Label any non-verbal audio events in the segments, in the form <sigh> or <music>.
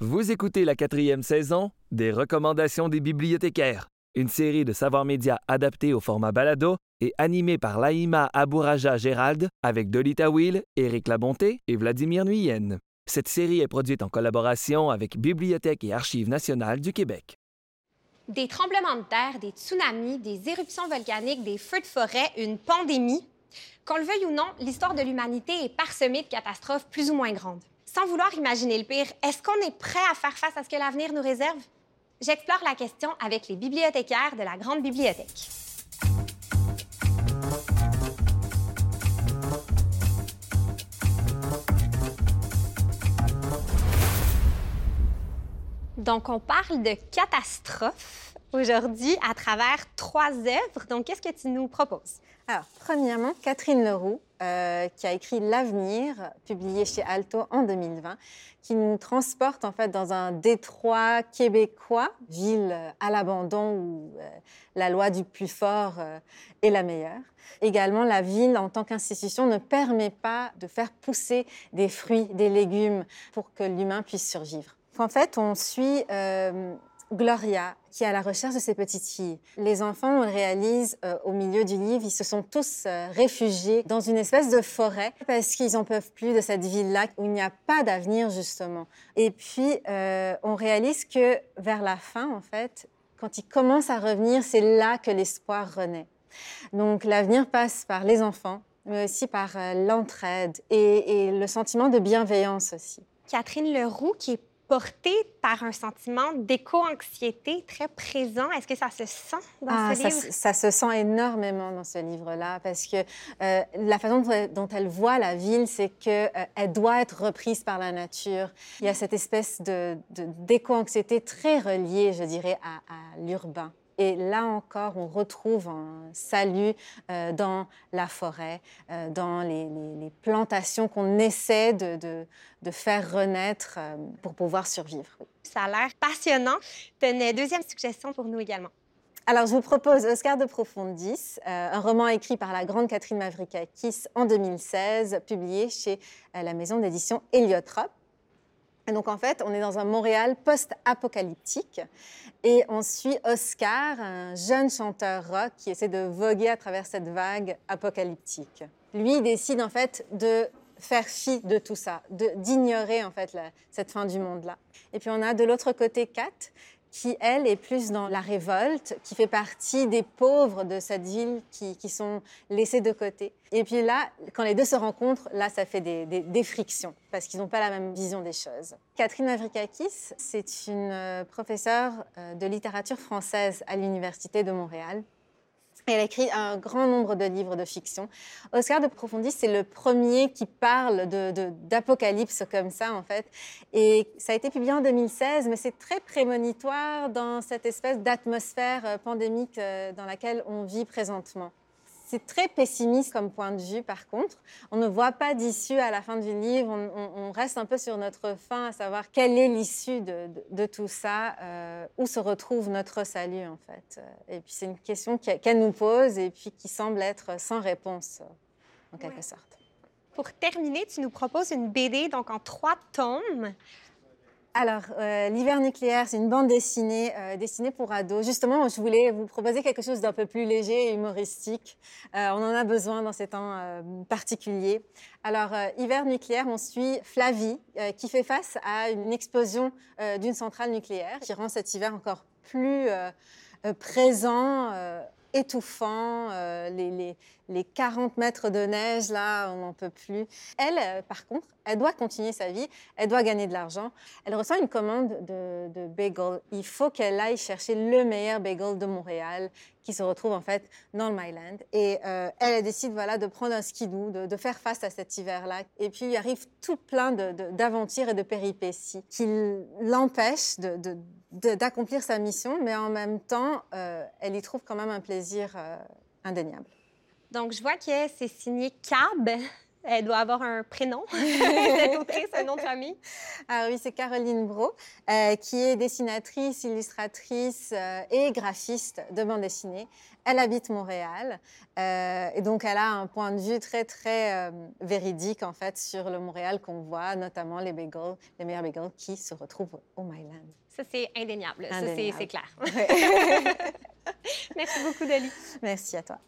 Vous écoutez la quatrième saison des Recommandations des bibliothécaires, une série de savoirs médias adaptés au format balado et animée par Laïma Abouraja Gérald avec Dolita Will, Éric Labonté et Vladimir Nuyen. Cette série est produite en collaboration avec Bibliothèque et Archives nationales du Québec. Des tremblements de terre, des tsunamis, des éruptions volcaniques, des feux de forêt, une pandémie. Qu'on le veuille ou non, l'histoire de l'humanité est parsemée de catastrophes plus ou moins grandes. Sans vouloir imaginer le pire, est-ce qu'on est prêt à faire face à ce que l'avenir nous réserve? J'explore la question avec les bibliothécaires de la Grande Bibliothèque. Donc, on parle de catastrophe aujourd'hui à travers trois œuvres. Donc, qu'est-ce que tu nous proposes? Alors, premièrement, Catherine Leroux, euh, qui a écrit L'avenir, publié chez Alto en 2020, qui nous transporte en fait dans un détroit québécois, ville à l'abandon où euh, la loi du plus fort euh, est la meilleure. Également, la ville en tant qu'institution ne permet pas de faire pousser des fruits, des légumes pour que l'humain puisse survivre. En fait, on suit Gloria, qui est à la recherche de ses petites filles. Les enfants, on le réalise euh, au milieu du livre, ils se sont tous euh, réfugiés dans une espèce de forêt parce qu'ils n'en peuvent plus de cette ville-là où il n'y a pas d'avenir, justement. Et puis, euh, on réalise que vers la fin, en fait, quand ils commencent à revenir, c'est là que l'espoir renaît. Donc, l'avenir passe par les enfants, mais aussi par l'entraide et, et le sentiment de bienveillance aussi. Catherine Leroux, qui est porté par un sentiment d'éco-anxiété très présent. Est-ce que ça se sent dans ah, ce ça, livre? Ça se sent énormément dans ce livre-là parce que euh, la façon dont elle voit la ville, c'est qu'elle euh, doit être reprise par la nature. Il y a cette espèce d'éco-anxiété de, très reliée, je dirais, à, à l'urbain. Et là encore, on retrouve un salut euh, dans la forêt, euh, dans les, plantations qu'on essaie de, faire renaître euh, pour pouvoir survivre. Ça a l'air passionnant. Tu une deuxième suggestion pour nous également. Alors, je vous propose Oscar de Profondis, un roman écrit par la grande Catherine Mavrikakis en 2016, publié chez la maison d'édition Héliotrope. Et donc, en fait, on est dans un Montréal post-apocalyptique et on suit Oscar, un jeune chanteur rock qui essaie de voguer à travers cette vague apocalyptique. Lui, il décide en fait de faire fi de tout ça, d'ignorer en fait cette fin du monde-là. Et puis on a de l'autre côté Kat, qui, elle, est plus dans la révolte, qui fait partie des pauvres de cette ville qui, sont laissés de côté. Et puis là, quand les deux se rencontrent, là, ça fait des, frictions, parce qu'ils n'ont pas la même vision des choses. Catherine Mavrikakis, c'est une euh, professeure euh, de littérature française à l'Université de Montréal. Elle a écrit un grand nombre de livres de fiction. Oscar de Profondis, c'est le premier qui parle d'apocalypse comme ça, en fait. Et ça a été publié en 2016, mais c'est très prémonitoire dans cette espèce d'atmosphère euh, pandémique euh, dans laquelle on vit présentement. C'est très pessimiste comme point de vue, par contre. On ne voit pas d'issue à la fin du livre. On, reste un peu sur notre fin, à savoir quelle est l'issue de, tout ça, euh, où se retrouve notre salut, en fait. Et puis, c'est une question qu'elle nous pose et puis qui semble être sans réponse, en quelque sorte. Pour terminer, tu nous proposes une BD, donc en trois tomes. Alors, euh, L'hiver nucléaire, c'est une bande dessinée, euh, dessinée pour ados. Justement, je voulais vous proposer quelque chose d'un peu plus léger et humoristique. Euh, on en a besoin dans ces temps particuliers. Alors, Hiver nucléaire, on suit Flavie, qui fait face à une explosion d'une centrale nucléaire, qui rend cet hiver encore plus présent étouffant, les, 40 mètres de neige, là, on n'en peut plus. Elle, par contre, elle doit continuer sa vie, elle doit gagner de l'argent. Elle reçoit une commande de, de bagel. Il faut qu'elle aille chercher le meilleur bagel de Montréal qui se retrouve en fait dans le Myland. Et euh, elle décide voilà, de prendre un skidoo, de, de faire face à cet hiver-là. Et puis il arrive tout plein d'aventures et de péripéties qui l'empêchent d'accomplir sa mission, mais en même temps, euh, elle y trouve quand même un plaisir euh, indéniable. Donc, je vois que c'est signé Cab. Elle doit avoir un prénom, cette autrice, un nom de famille. Ah oui, c'est Caroline Bro, euh, qui est dessinatrice, illustratrice euh, et graphiste de bande dessinée. Elle habite Montréal euh, et donc elle a un point de vue très très véridique en fait sur le Montréal qu'on voit, notamment les bagels, les meilleurs bagels qui se retrouvent au Myland. Ça c'est indéniable, ça c'est clair. <laughs> Merci beaucoup, Dali. Merci à toi.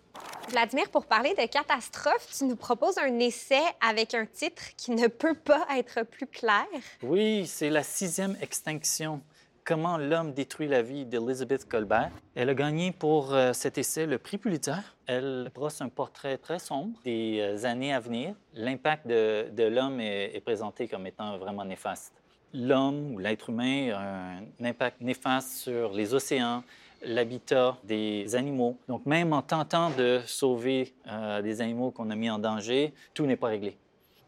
Vladimir, pour parler de catastrophe, tu nous proposes un essai avec un titre qui ne peut pas être plus clair. Oui, c'est la sixième extinction. Comment l'homme détruit la vie d'Elizabeth Colbert. Elle a gagné pour euh, cet essai le prix Pulitzer. Elle brosse un portrait très sombre des euh, années à venir. L'impact de, l'homme est présenté comme étant vraiment néfaste. L'homme ou l'être humain a un impact néfaste sur les océans, l'habitat des animaux. Donc, même en tentant de sauver euh, des animaux qu'on a mis en danger, tout n'est pas réglé.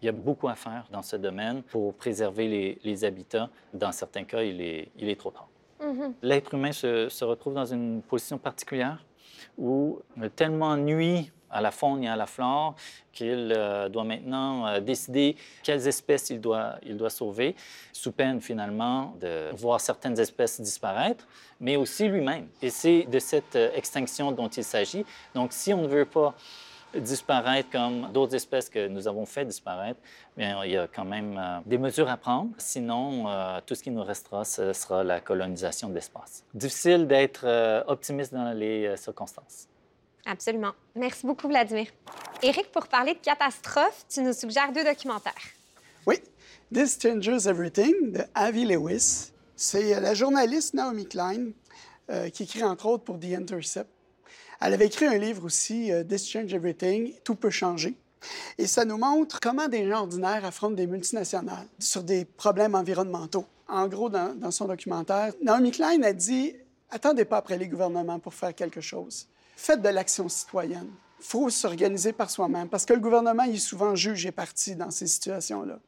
Il y a beaucoup à faire dans ce domaine pour préserver les, habitats. Dans certains cas, il est, il est trop tard. Mm-hmm. L'être humain se, se, retrouve dans une position particulière où tellement nuit à la faune et à la flore qu'il euh, doit maintenant euh, décider quelles espèces il doit, il doit sauver, sous peine finalement de voir certaines espèces disparaître, mais aussi lui-même. Et c'est de cette euh, extinction dont il s'agit. Donc si on ne veut pas disparaître comme d'autres espèces que nous avons fait disparaître, bien, il y a quand même des mesures à prendre. Sinon, tout ce qui nous restera, ce sera la colonisation de l'espace. Difficile d'être optimiste dans les circonstances. Absolument. Merci beaucoup, Vladimir. Éric, pour parler de catastrophe, tu nous suggères deux documentaires. Oui. This Changes Everything de Avi Lewis. C'est euh, la journaliste Naomi Klein euh, qui écrit entre autres pour The Intercept. Elle avait écrit un livre aussi, euh, This Changes Everything, Tout peut changer. Et ça nous montre comment des gens ordinaires affrontent des multinationales sur des problèmes environnementaux. En gros, dans, dans son documentaire, Naomi Klein a dit Attendez pas après les gouvernements pour faire quelque chose faites de l'action citoyenne. Il faut s'organiser par soi-même parce que le gouvernement est souvent juge et parti dans ces situations-là.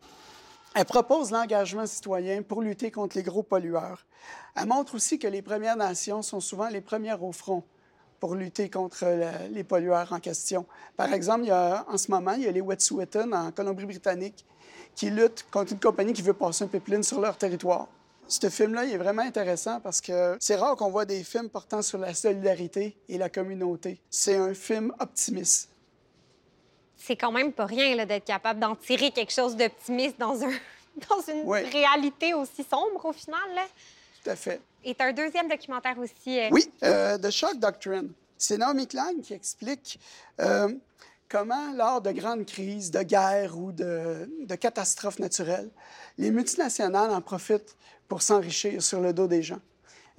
Elle propose l'engagement citoyen pour lutter contre les gros pollueurs. Elle montre aussi que les Premières Nations sont souvent les premières au front pour lutter contre les pollueurs en question. Par exemple, il en ce moment, il y a les Wet'suwet'en en Colombie-Britannique qui luttent contre une compagnie qui veut passer un pipeline sur leur territoire. Ce film-là, il est vraiment intéressant parce que c'est rare qu'on voit des films portant sur la solidarité et la communauté. C'est un film optimiste. C'est quand même pas rien d'être capable d'en tirer quelque chose d'optimiste dans, un, <laughs> dans une réalité aussi sombre au final. Là. Tout à fait. Et un deuxième documentaire aussi. Euh, oui, euh, The Shock Doctrine. C'est Naomi Klein qui explique euh, comment, lors de grandes crises, de guerres ou de, de catastrophes naturelles, les multinationales en profitent pour s'enrichir sur le dos des gens.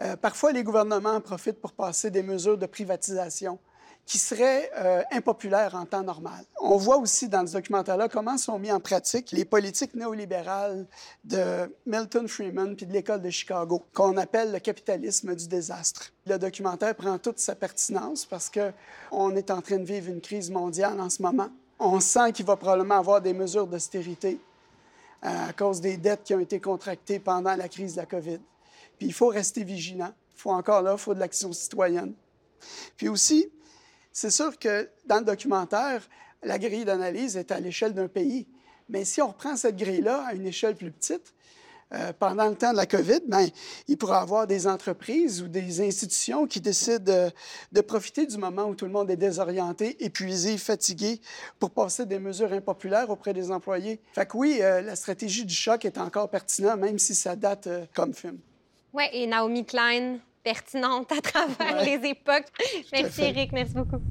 Euh, parfois, les gouvernements en profitent pour passer des mesures de privatisation qui seraient euh, impopulaires en temps normal. On voit aussi dans ce documentaire-là comment sont mis en pratique les politiques néolibérales de Milton Freeman puis de l'École de Chicago, qu'on appelle le capitalisme du désastre. Le documentaire prend toute sa pertinence parce qu'on est en train de vivre une crise mondiale en ce moment. On sent qu'il va probablement avoir des mesures d'austérité à cause des dettes qui ont été contractées pendant la crise de la COVID. Puis il faut rester vigilant. Il faut encore là, il faut de l'action citoyenne. Puis aussi, c'est sûr que dans le documentaire, la grille d'analyse est à l'échelle d'un pays. Mais si on reprend cette grille-là à une échelle plus petite, euh, pendant le temps de la COVID, ben, il pourra y avoir des entreprises ou des institutions qui décident de, profiter du moment où tout le monde est désorienté, épuisé, fatigué, pour passer des mesures impopulaires auprès des employés. Fait que oui, euh, la stratégie du choc est encore pertinente, même si ça date euh, comme film. Oui, et Naomi Klein, pertinente à travers les époques. Merci, Eric. Merci beaucoup.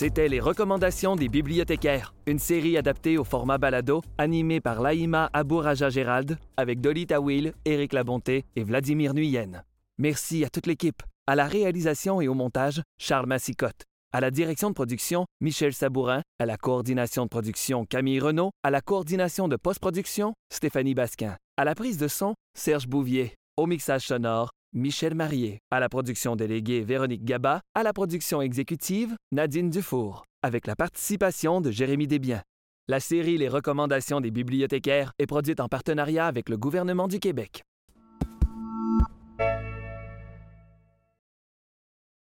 C'était Les recommandations des bibliothécaires, une série adaptée au format balado, animée par Laïma Abouraja Gérald, avec Dolly Tawil, Éric Labonté et Vladimir Nuyen. Merci à toute l'équipe. À la réalisation et au montage, Charles Massicotte. À la direction de production, Michel Sabourin. À la coordination de production, Camille Renault. À la coordination de post-production, Stéphanie Basquin. À la prise de son, Serge Bouvier. Au mixage sonore, Michel Marié. À la production déléguée, Véronique Gaba. À la production exécutive, Nadine Dufour. Avec la participation de Jérémy Desbiens. La série Les recommandations des bibliothécaires est produite en partenariat avec le gouvernement du Québec.